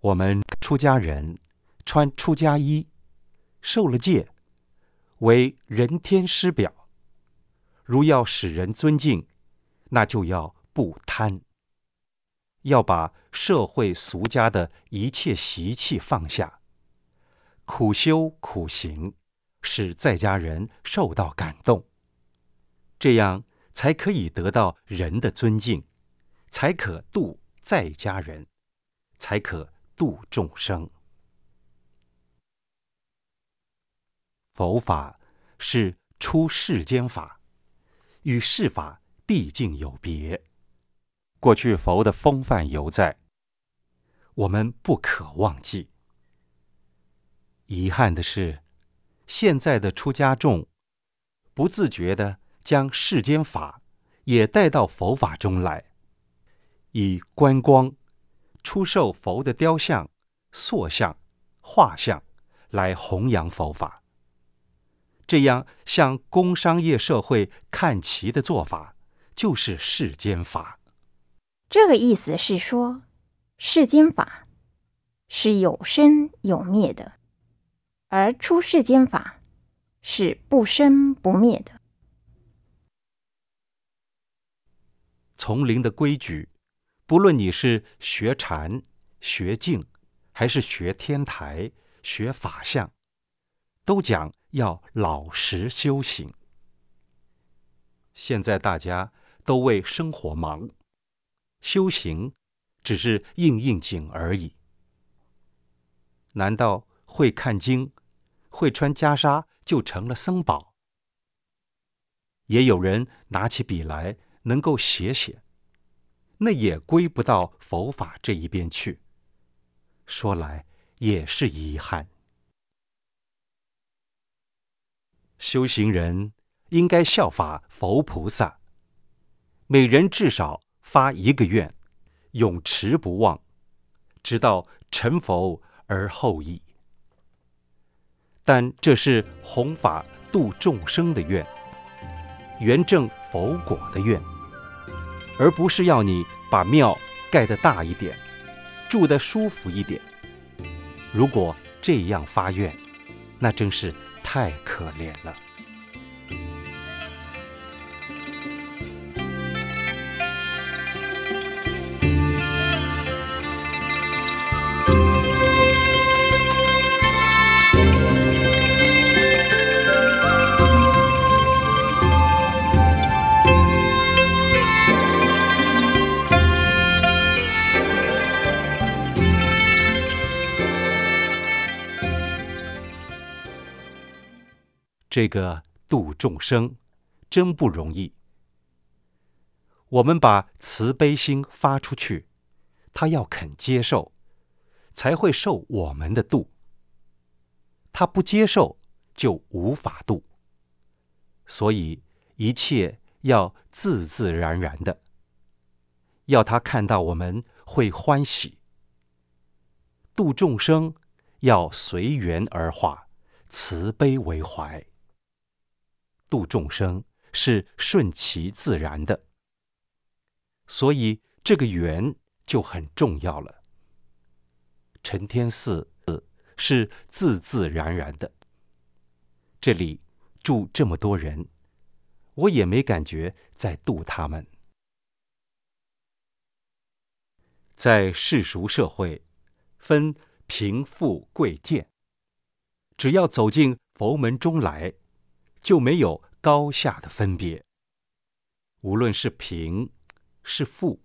我们出家人穿出家衣，受了戒，为人天师表。如要使人尊敬，那就要不贪，要把社会俗家的一切习气放下，苦修苦行，使在家人受到感动，这样才可以得到人的尊敬，才可度在家人，才可。度众生，佛法是出世间法，与世法毕竟有别。过去佛的风范犹在，我们不可忘记。遗憾的是，现在的出家众不自觉的将世间法也带到佛法中来，以观光。出售佛的雕像、塑像、画像，来弘扬佛法。这样向工商业社会看齐的做法，就是世间法。这个意思是说，世间法是有生有灭的，而出世间法是不生不灭的。丛林的规矩。不论你是学禅、学静，还是学天台、学法相，都讲要老实修行。现在大家都为生活忙，修行只是应应景而已。难道会看经、会穿袈裟就成了僧宝？也有人拿起笔来能够写写。那也归不到佛法这一边去。说来也是遗憾。修行人应该效法佛菩萨，每人至少发一个愿，永持不忘，直到成佛而后已。但这是弘法度众生的愿，圆证佛果的愿。而不是要你把庙盖得大一点，住得舒服一点。如果这样发愿，那真是太可怜了。这个度众生真不容易。我们把慈悲心发出去，他要肯接受，才会受我们的度。他不接受，就无法度。所以一切要自自然然的，要他看到我们会欢喜。度众生要随缘而化，慈悲为怀。度众生是顺其自然的，所以这个缘就很重要了。承天寺是自自然然的，这里住这么多人，我也没感觉在度他们。在世俗社会，分贫富贵贱，只要走进佛门中来。就没有高下的分别。无论是贫，是富，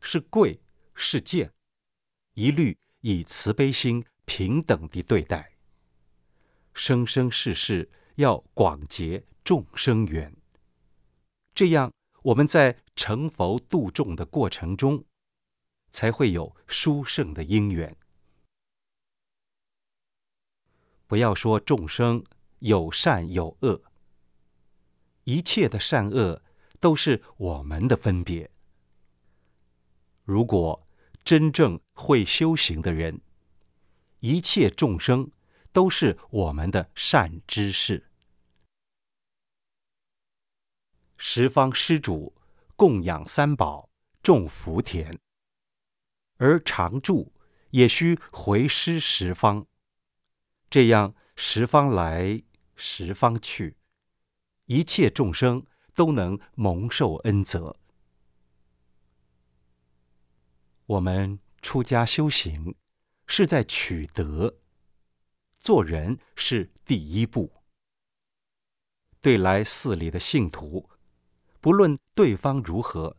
是贵，是贱，一律以慈悲心平等地对待。生生世世要广结众生缘，这样我们在成佛度众的过程中，才会有殊胜的因缘。不要说众生有善有恶。一切的善恶都是我们的分别。如果真正会修行的人，一切众生都是我们的善知识。十方施主供养三宝，种福田，而常住也需回施十方，这样十方来，十方去，一切众生都能蒙受恩泽。我们出家修行，是在取得。做人是第一步。对来寺里的信徒，不论对方如何，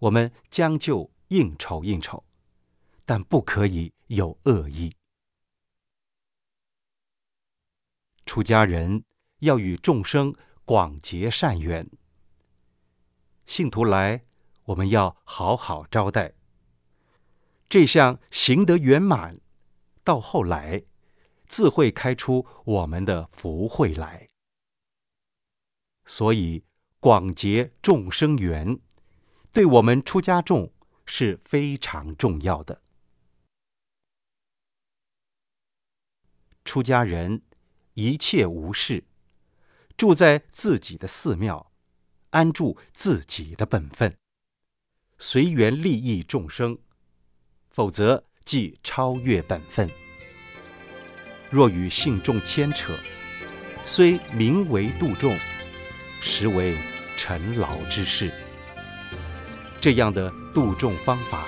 我们将就应酬应酬，但不可以有恶意。出家人要与众生广结善缘，信徒来，我们要好好招待。这项行得圆满，到后来。自会开出我们的福慧来，所以广结众生缘，对我们出家众是非常重要的。出家人一切无事，住在自己的寺庙，安住自己的本分，随缘利益众生，否则即超越本分。若与信众牵扯，虽名为度众，实为尘劳之事。这样的度众方法，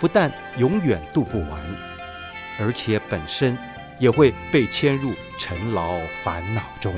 不但永远度不完，而且本身也会被牵入尘劳烦恼中。